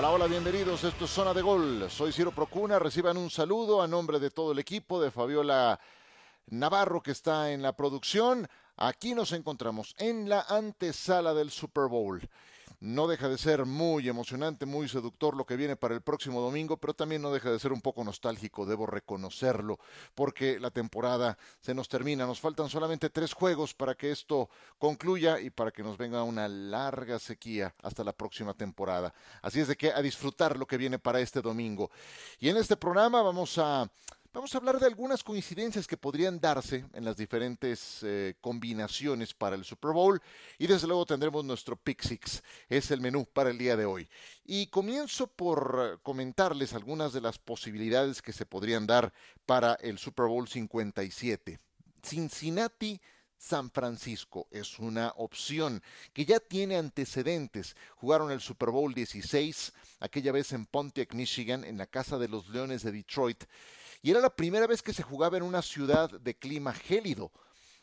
Hola, hola, bienvenidos. Esto es Zona de Gol. Soy Ciro Procuna. Reciban un saludo a nombre de todo el equipo de Fabiola Navarro que está en la producción. Aquí nos encontramos en la antesala del Super Bowl. No deja de ser muy emocionante, muy seductor lo que viene para el próximo domingo, pero también no deja de ser un poco nostálgico, debo reconocerlo, porque la temporada se nos termina. Nos faltan solamente tres juegos para que esto concluya y para que nos venga una larga sequía hasta la próxima temporada. Así es de que a disfrutar lo que viene para este domingo. Y en este programa vamos a Vamos a hablar de algunas coincidencias que podrían darse en las diferentes eh, combinaciones para el Super Bowl y desde luego tendremos nuestro Pick Six, es el menú para el día de hoy. Y comienzo por eh, comentarles algunas de las posibilidades que se podrían dar para el Super Bowl 57. Cincinnati San Francisco es una opción que ya tiene antecedentes. Jugaron el Super Bowl 16, aquella vez en Pontiac, Michigan, en la casa de los Leones de Detroit y era la primera vez que se jugaba en una ciudad de clima gélido.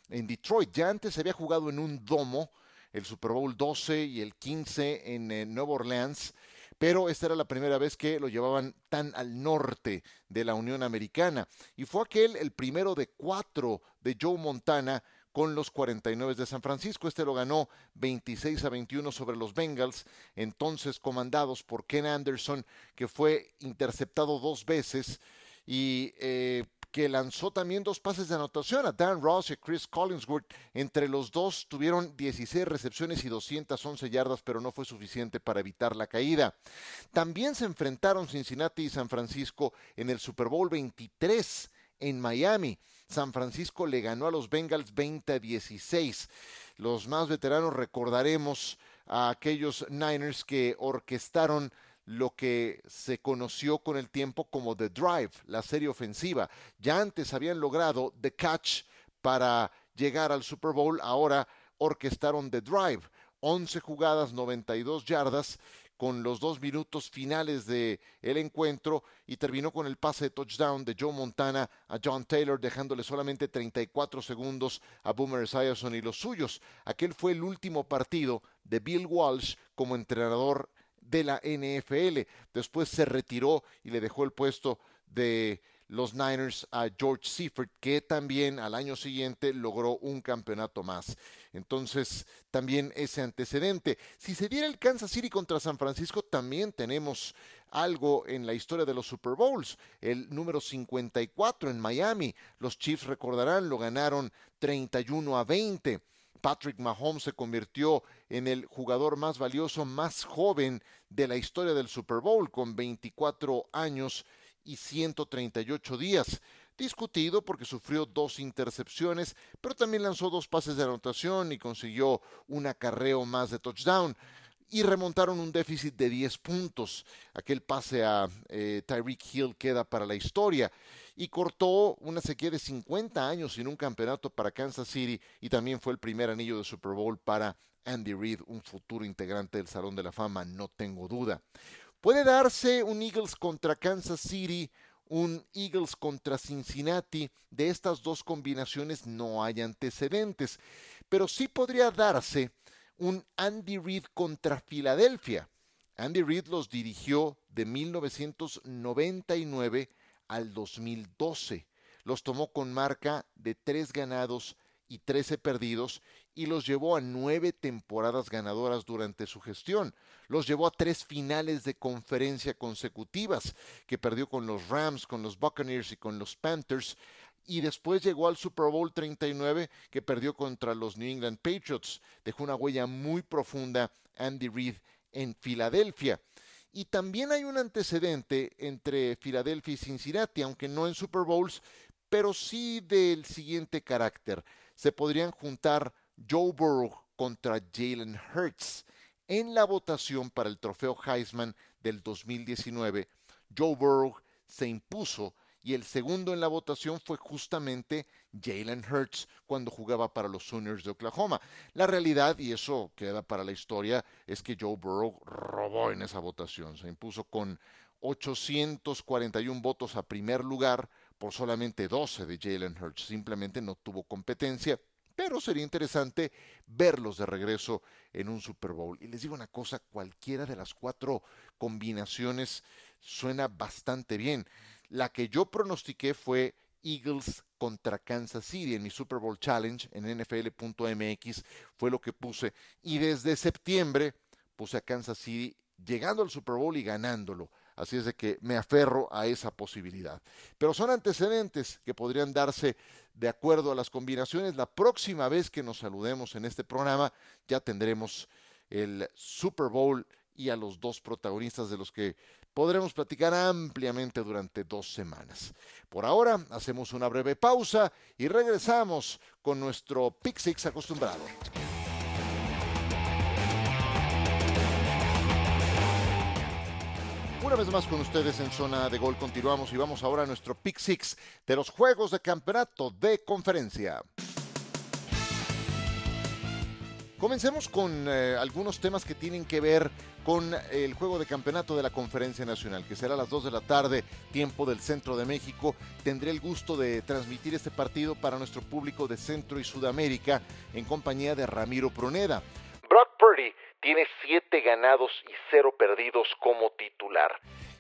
En Detroit ya antes se había jugado en un domo, el Super Bowl 12 y el 15 en eh, Nueva Orleans, pero esta era la primera vez que lo llevaban tan al norte de la Unión Americana. Y fue aquel el primero de cuatro de Joe Montana con los 49 de San Francisco. Este lo ganó 26 a 21 sobre los Bengals, entonces comandados por Ken Anderson, que fue interceptado dos veces y eh, que lanzó también dos pases de anotación a Dan Ross y Chris Collinsworth. Entre los dos tuvieron 16 recepciones y 211 yardas, pero no fue suficiente para evitar la caída. También se enfrentaron Cincinnati y San Francisco en el Super Bowl 23 en Miami. San Francisco le ganó a los Bengals 20 a 16. Los más veteranos recordaremos a aquellos Niners que orquestaron lo que se conoció con el tiempo como The Drive, la serie ofensiva. Ya antes habían logrado The Catch para llegar al Super Bowl, ahora orquestaron The Drive. 11 jugadas, 92 yardas, con los dos minutos finales del el encuentro y terminó con el pase de touchdown de Joe Montana a John Taylor, dejándole solamente 34 segundos a Boomer Esiason y los suyos. Aquel fue el último partido de Bill Walsh como entrenador de la NFL. Después se retiró y le dejó el puesto de los Niners a George Seifert, que también al año siguiente logró un campeonato más. Entonces, también ese antecedente. Si se diera el Kansas City contra San Francisco, también tenemos algo en la historia de los Super Bowls. El número 54 en Miami. Los Chiefs, recordarán, lo ganaron 31 a 20. Patrick Mahomes se convirtió en el jugador más valioso, más joven de la historia del Super Bowl, con 24 años y 138 días. Discutido porque sufrió dos intercepciones, pero también lanzó dos pases de anotación y consiguió un acarreo más de touchdown y remontaron un déficit de 10 puntos. Aquel pase a eh, Tyreek Hill queda para la historia y cortó una sequía de 50 años sin un campeonato para Kansas City y también fue el primer anillo de Super Bowl para Andy Reid, un futuro integrante del Salón de la Fama, no tengo duda. Puede darse un Eagles contra Kansas City, un Eagles contra Cincinnati. De estas dos combinaciones no hay antecedentes, pero sí podría darse un Andy Reid contra Filadelfia. Andy Reid los dirigió de 1999 al 2012. Los tomó con marca de tres ganados y 13 perdidos y los llevó a nueve temporadas ganadoras durante su gestión. Los llevó a tres finales de conferencia consecutivas, que perdió con los Rams, con los Buccaneers y con los Panthers, y después llegó al Super Bowl 39 que perdió contra los New England Patriots. Dejó una huella muy profunda Andy Reid en Filadelfia. Y también hay un antecedente entre Filadelfia y Cincinnati, aunque no en Super Bowls, pero sí del siguiente carácter. Se podrían juntar Joe Burrow contra Jalen Hurts. En la votación para el trofeo Heisman del 2019, Joe Burrow se impuso y el segundo en la votación fue justamente Jalen Hurts cuando jugaba para los Sooners de Oklahoma. La realidad, y eso queda para la historia, es que Joe Burrow robó en esa votación. Se impuso con 841 votos a primer lugar por solamente 12 de Jalen Hurts. Simplemente no tuvo competencia pero sería interesante verlos de regreso en un Super Bowl. Y les digo una cosa, cualquiera de las cuatro combinaciones suena bastante bien. La que yo pronostiqué fue Eagles contra Kansas City en mi Super Bowl Challenge en nfl.mx fue lo que puse y desde septiembre puse a Kansas City llegando al Super Bowl y ganándolo. Así es de que me aferro a esa posibilidad. Pero son antecedentes que podrían darse de acuerdo a las combinaciones. La próxima vez que nos saludemos en este programa ya tendremos el Super Bowl y a los dos protagonistas de los que podremos platicar ampliamente durante dos semanas. Por ahora, hacemos una breve pausa y regresamos con nuestro Pick Six acostumbrado. Una vez más con ustedes en zona de gol continuamos y vamos ahora a nuestro Pick Six de los Juegos de Campeonato de Conferencia. Comencemos con eh, algunos temas que tienen que ver con el juego de campeonato de la Conferencia Nacional, que será a las 2 de la tarde, tiempo del centro de México. Tendré el gusto de transmitir este partido para nuestro público de Centro y Sudamérica en compañía de Ramiro Pruneda. Tiene 7 ganados y 0 perdidos como titular.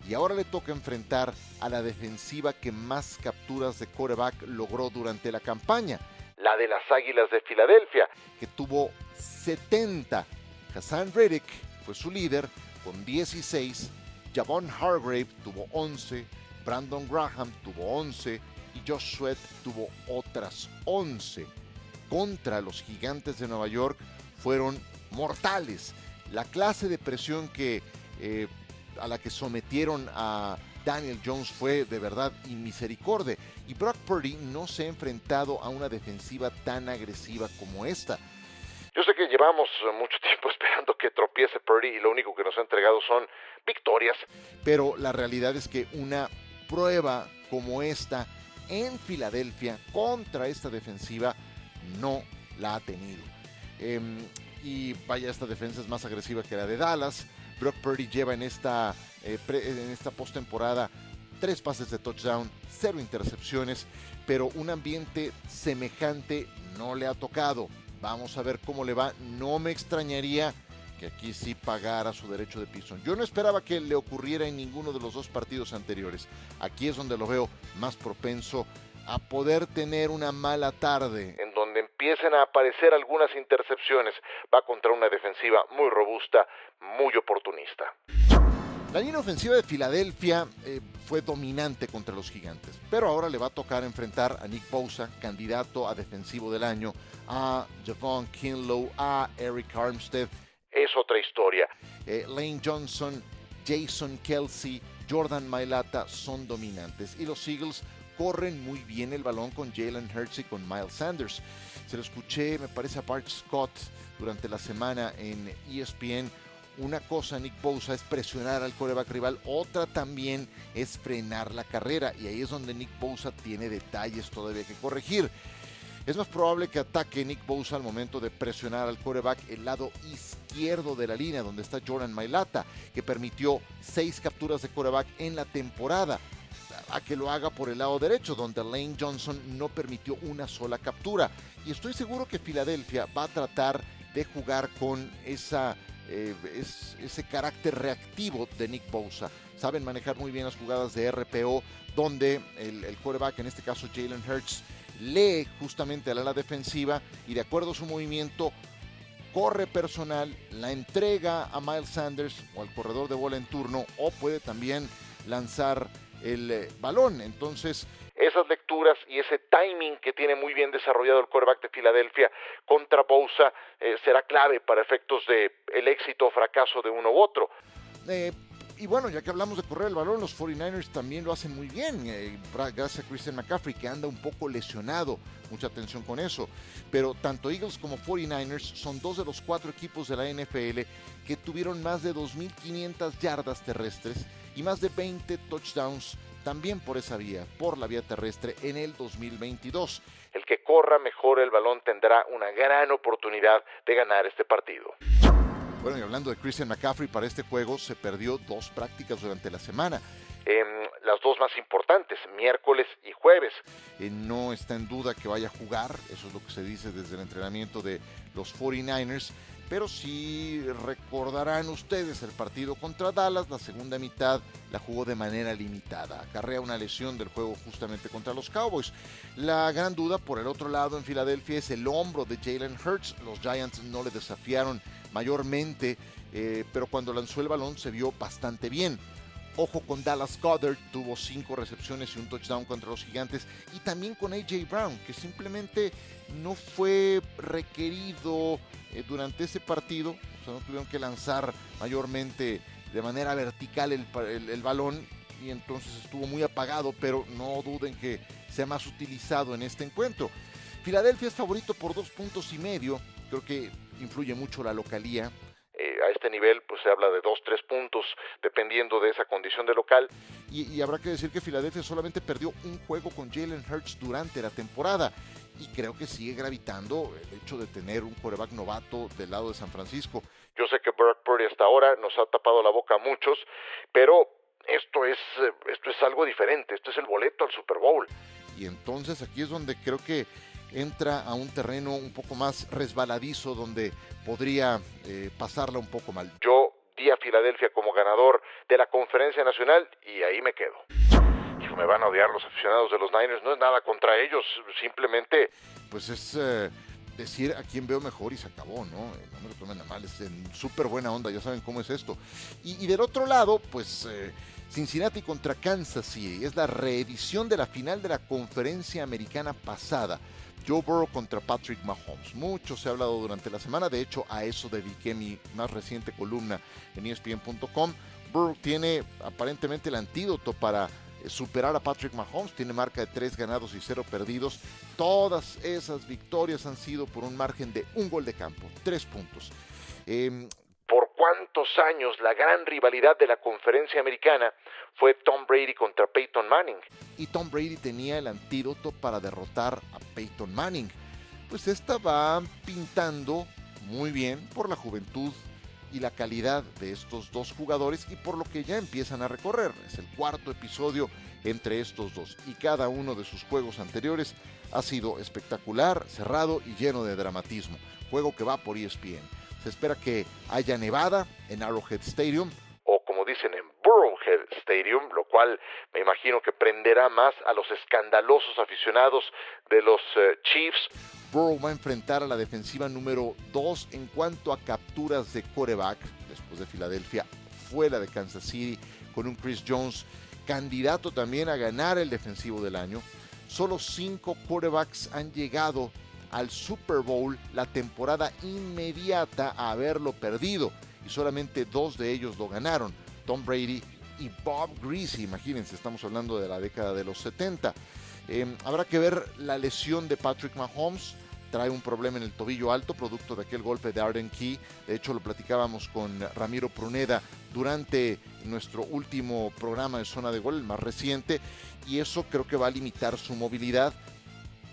Y ahora le toca enfrentar a la defensiva que más capturas de coreback logró durante la campaña, la de las Águilas de Filadelfia, que tuvo 70. Hassan Reddick fue su líder con 16, Javon Hargrave tuvo 11, Brandon Graham tuvo 11 y Josh Sweat tuvo otras 11. Contra los gigantes de Nueva York fueron mortales. La clase de presión que, eh, a la que sometieron a Daniel Jones fue de verdad inmisericordia. Y Brock Purdy no se ha enfrentado a una defensiva tan agresiva como esta. Yo sé que llevamos mucho tiempo esperando que tropiece Purdy y lo único que nos ha entregado son victorias. Pero la realidad es que una prueba como esta en Filadelfia contra esta defensiva no la ha tenido. Em, y vaya, esta defensa es más agresiva que la de Dallas. Brock Purdy lleva en esta, eh, en esta postemporada tres pases de touchdown, cero intercepciones, pero un ambiente semejante no le ha tocado. Vamos a ver cómo le va. No me extrañaría que aquí sí pagara su derecho de piso. Yo no esperaba que le ocurriera en ninguno de los dos partidos anteriores. Aquí es donde lo veo más propenso a poder tener una mala tarde, empiecen a aparecer algunas intercepciones. Va contra una defensiva muy robusta, muy oportunista. La línea ofensiva de Filadelfia eh, fue dominante contra los gigantes, pero ahora le va a tocar enfrentar a Nick Bosa, candidato a defensivo del año, a Javon Kinlow, a Eric Armstead. Es otra historia. Eh, Lane Johnson, Jason Kelsey, Jordan Mailata son dominantes y los Eagles corren muy bien el balón con Jalen Hurts y con Miles Sanders. Se lo escuché, me parece, a Bart Scott durante la semana en ESPN una cosa, Nick Bosa, es presionar al coreback rival, otra también es frenar la carrera. Y ahí es donde Nick Bosa tiene detalles todavía que corregir. Es más probable que ataque Nick Bosa al momento de presionar al coreback el lado izquierdo de la línea, donde está Jordan Mailata, que permitió seis capturas de coreback en la temporada. A que lo haga por el lado derecho, donde Lane Johnson no permitió una sola captura. Y estoy seguro que Filadelfia va a tratar de jugar con esa eh, es ese carácter reactivo de Nick Bosa. Saben manejar muy bien las jugadas de RPO, donde el, el quarterback, en este caso Jalen Hurts, lee justamente al ala defensiva y de acuerdo a su movimiento corre personal, la entrega a Miles Sanders o al corredor de bola en turno o puede también lanzar el eh, balón. Entonces, esas lecturas y ese timing que tiene muy bien desarrollado el quarterback de Filadelfia contra Bosa eh, será clave para efectos de el éxito o fracaso de uno u otro. Eh, y bueno, ya que hablamos de correr el balón, los 49ers también lo hacen muy bien, eh, gracias a Christian McCaffrey, que anda un poco lesionado. Mucha atención con eso. Pero tanto Eagles como 49ers son dos de los cuatro equipos de la NFL que tuvieron más de 2.500 yardas terrestres y más de 20 touchdowns también por esa vía, por la vía terrestre en el 2022. El que corra mejor el balón tendrá una gran oportunidad de ganar este partido. Bueno, y hablando de Christian McCaffrey, para este juego se perdió dos prácticas durante la semana. las dos más importantes, miércoles y jueves. Eh, no está en duda que vaya a jugar, eso es lo que se dice desde el entrenamiento de los 49ers. pero si recordarán ustedes el partido contra Dallas, la segunda mitad la jugó de manera limitada. Acarrea una lesión del juego justamente contra los Cowboys. La gran duda por el otro lado en Filadelfia es el hombro de Jalen Hurts. Los Giants no le desafiaron mayormente, eh, pero cuando lanzó el balón se vio bastante bien. Ojo con Dallas Goddard, tuvo cinco recepciones y un touchdown contra los gigantes. Y también con AJ Brown, que simplemente no fue requerido eh, durante ese partido. O sea, no tuvieron que lanzar mayormente de manera vertical el, el balón. Y entonces estuvo muy apagado, pero no duden que sea más utilizado en este encuentro. Filadelfia es favorito por dos puntos y medio. Creo que influye mucho la localía a este nivel pues se habla de dos, tres puntos dependiendo de esa condición de local. Y, habrá que decir que Filadelfia solamente perdió un juego con Jalen Hurts durante la temporada y creo que sigue gravitando el hecho de tener un coreback novato del lado de San Francisco. Yo sé que Brock Purdy hasta ahora nos ha tapado la boca a muchos, pero esto es, esto es algo diferente, esto es el boleto al Super Bowl. Y entonces aquí es donde creo que entra a un terreno un poco más resbaladizo donde podría eh, pasarla un poco mal. Yo di a Filadelfia como ganador de la conferencia nacional y ahí me quedo. me van a odiar los aficionados de los Niners, no es nada contra ellos, simplemente... Pues es eh, decir a quién veo mejor y se acabó, ¿no? Eh, no me lo tomen a mal, es en súper buena onda, ya saben cómo es esto. Y, del otro lado, pues... Cincinnati contra Kansas City es la reedición de la final de la conferencia americana pasada. Joe Burrow contra Patrick Mahomes. Mucho se ha hablado durante la semana, de hecho a eso dediqué mi más reciente columna en ESPN.com. Burrow tiene aparentemente el antídoto para eh, superar a Patrick Mahomes, tiene marca de 3 ganados y 0 perdidos. Todas esas victorias han sido por un margen de un gol de campo, 3 puntos. Em, por cuántos años la gran rivalidad de la conferencia americana fue Tom Brady contra Peyton Manning. Y Tom Brady tenía el antídoto para derrotar a Peyton Manning. Pues esta va pintando muy bien por la juventud y la calidad de estos dos jugadores y por lo que ya empiezan a recorrer. Es el cuarto episodio entre estos dos y cada uno de sus juegos anteriores ha sido espectacular, cerrado y lleno de dramatismo. Juego que va por ESPN. Se espera que haya nevada en Arrowhead Stadium. Burrowhead Stadium, lo cual me imagino que prenderá más a los escandalosos aficionados de los eh, Chiefs. Burrow va a enfrentar a la defensiva número 2 en cuanto a capturas de coreback, después de Filadelfia, fuera de Kansas City, con un Chris Jones candidato también a ganar el defensivo del año. Solo cinco corebacks han llegado al Super Bowl la temporada inmediata a haberlo perdido y solamente dos de ellos lo ganaron, Tom Brady y Bob Greasy, imagínense, estamos hablando de la década de los 70. Em, habrá que ver la lesión de Patrick Mahomes, trae un problema en el tobillo alto, producto de aquel golpe de Arden Key. De hecho, lo platicábamos con Ramiro Pruneda durante nuestro último programa de zona de gol, el más reciente, y eso creo que va a limitar su movilidad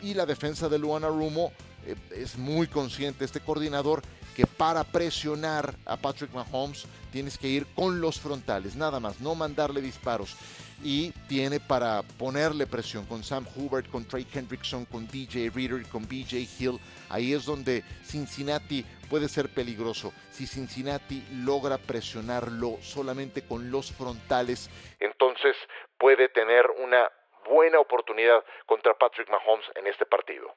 y la defensa de Luana Rumo eh, es muy consciente, este coordinador, que para presionar a Patrick Mahomes tienes que ir con los frontales, nada más, no mandarle disparos. Y tiene para ponerle presión con Sam Hubert, con Trey Hendrickson, con DJ Reader con BJ Hill. Ahí es donde Cincinnati puede ser peligroso. Si Cincinnati logra presionarlo solamente con los frontales, entonces puede tener una buena oportunidad contra Patrick Mahomes en este partido.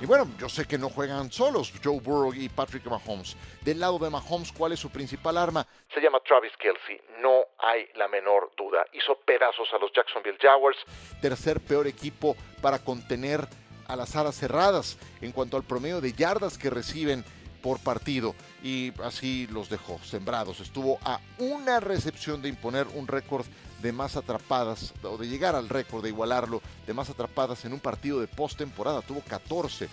Y bueno, yo sé que no juegan solos Joe Burrow y Patrick Mahomes. Del lado de Mahomes, ¿cuál es su principal arma? Se llama Travis Kelsey, no hay la menor duda. Hizo pedazos a los Jacksonville Jaguars. Tercer peor equipo para contener a las alas cerradas en cuanto al promedio de yardas que reciben por partido y así los dejó sembrados. Estuvo a una recepción de imponer un récord de más atrapadas, o de llegar al récord, de igualarlo, de más atrapadas en un partido de postemporada. Tuvo 14.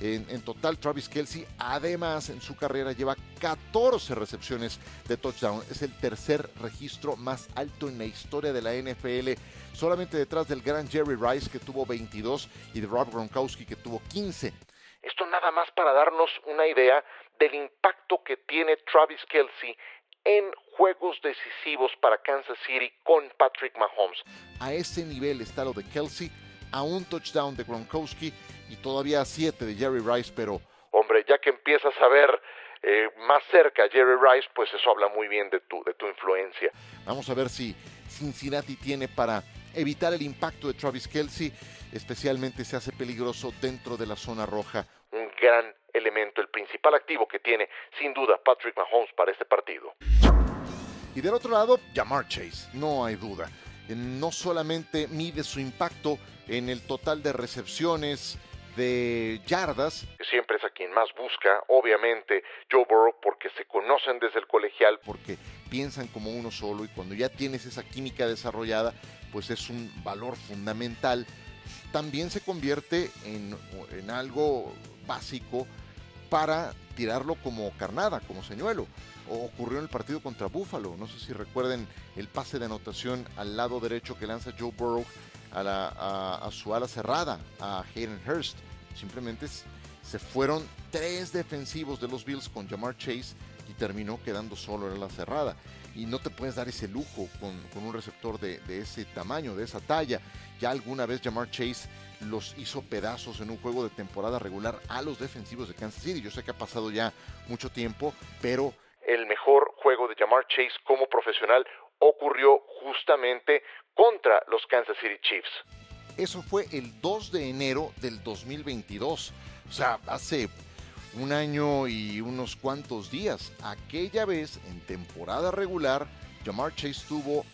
En, total, Travis Kelsey, además, en su carrera lleva 14 recepciones de touchdown. Es el tercer registro más alto en la historia de la NFL, solamente detrás del gran Jerry Rice, que tuvo 22, y de Rob Gronkowski, que tuvo 15. Esto nada más para darnos una idea del impacto que tiene Travis Kelsey en juegos decisivos para Kansas City con Patrick Mahomes. A ese nivel está lo de Kelsey, a un touchdown de Gronkowski y todavía a siete de Jerry Rice, pero... Hombre, ya que empiezas a ver eh, más cerca a Jerry Rice, pues eso habla muy bien de tu, de tu influencia. Vamos a ver si Cincinnati tiene para evitar el impacto de Travis Kelsey, especialmente se hace peligroso dentro de la zona roja. Un gran elemento, el principal activo que tiene sin duda Patrick Mahomes para este partido. Y del otro lado, Jamar Chase, no hay duda. No solamente mide su impacto en el total de recepciones, de yardas. Siempre es a quien más busca, obviamente, Joe Burrow, porque se conocen desde el colegial. Porque piensan como uno solo y cuando ya tienes esa química desarrollada, pues es un valor fundamental. También se convierte en, en algo básico para tirarlo como carnada, como señuelo. O ocurrió en el partido contra Buffalo. No sé si recuerden el pase de anotación al lado derecho que lanza Joe Burrow a, la, a, su ala cerrada, a Hayden Hurst. Simplemente se fueron tres defensivos de los Bills con Jamar Chase y terminó quedando solo en la cerrada. Y no te puedes dar ese lujo con, un receptor de, de, ese tamaño, de esa talla. Ya alguna vez Jamar Chase los hizo pedazos en un juego de temporada regular a los defensivos de Kansas City. Yo sé que ha pasado ya mucho tiempo, pero... El mejor juego de Jamar Chase como profesional ocurrió justamente contra los Kansas City Chiefs. Eso fue el 2 de enero del 2022. O sea, hace un año y unos cuantos días. Aquella vez, en temporada regular, Jamar Chase tuvo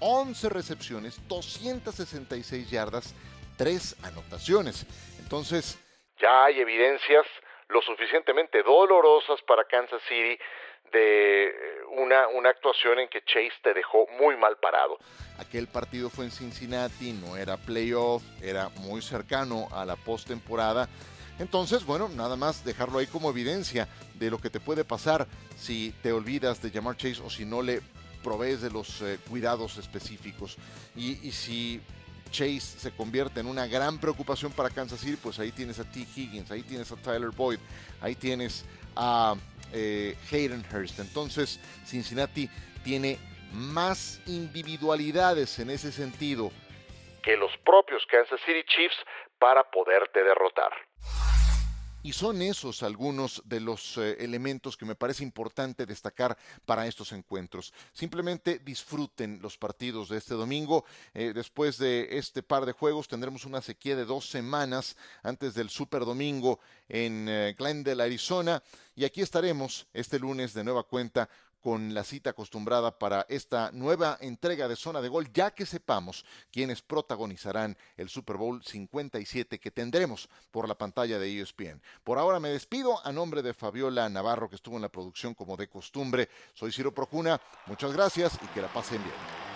11 recepciones, 266 yardas, 3 anotaciones. Entonces... Ya hay evidencias lo suficientemente dolorosas para Kansas City de una, una actuación en que Chase te dejó muy mal parado. Aquel partido fue en Cincinnati, no era playoff, era muy cercano a la postemporada. Entonces, bueno, nada más dejarlo ahí como evidencia de lo que te puede pasar si te olvidas de llamar Chase o si no le provees de los eh, cuidados específicos. Y, si Chase se convierte en una gran preocupación para Kansas City, pues ahí tienes a T. Higgins, ahí tienes a Tyler Boyd, ahí tienes a eh, Hayden Hurst. Entonces, Cincinnati tiene más individualidades en ese sentido que los propios Kansas City Chiefs para poderte derrotar. Y son esos algunos de los eh, elementos que me parece importante destacar para estos encuentros. Simplemente disfruten los partidos de este domingo. Eh, después de este par de juegos tendremos una sequía de dos semanas antes del Super Domingo en eh, Glendale, Arizona. Y aquí estaremos este lunes de nueva cuenta con la cita acostumbrada para esta nueva entrega de zona de gol, ya que sepamos quiénes protagonizarán el Super Bowl 57 que tendremos por la pantalla de ESPN. Por ahora me despido a nombre de Fabiola Navarro, que estuvo en la producción como de costumbre. Soy Ciro Procuna, muchas gracias y que la pasen bien.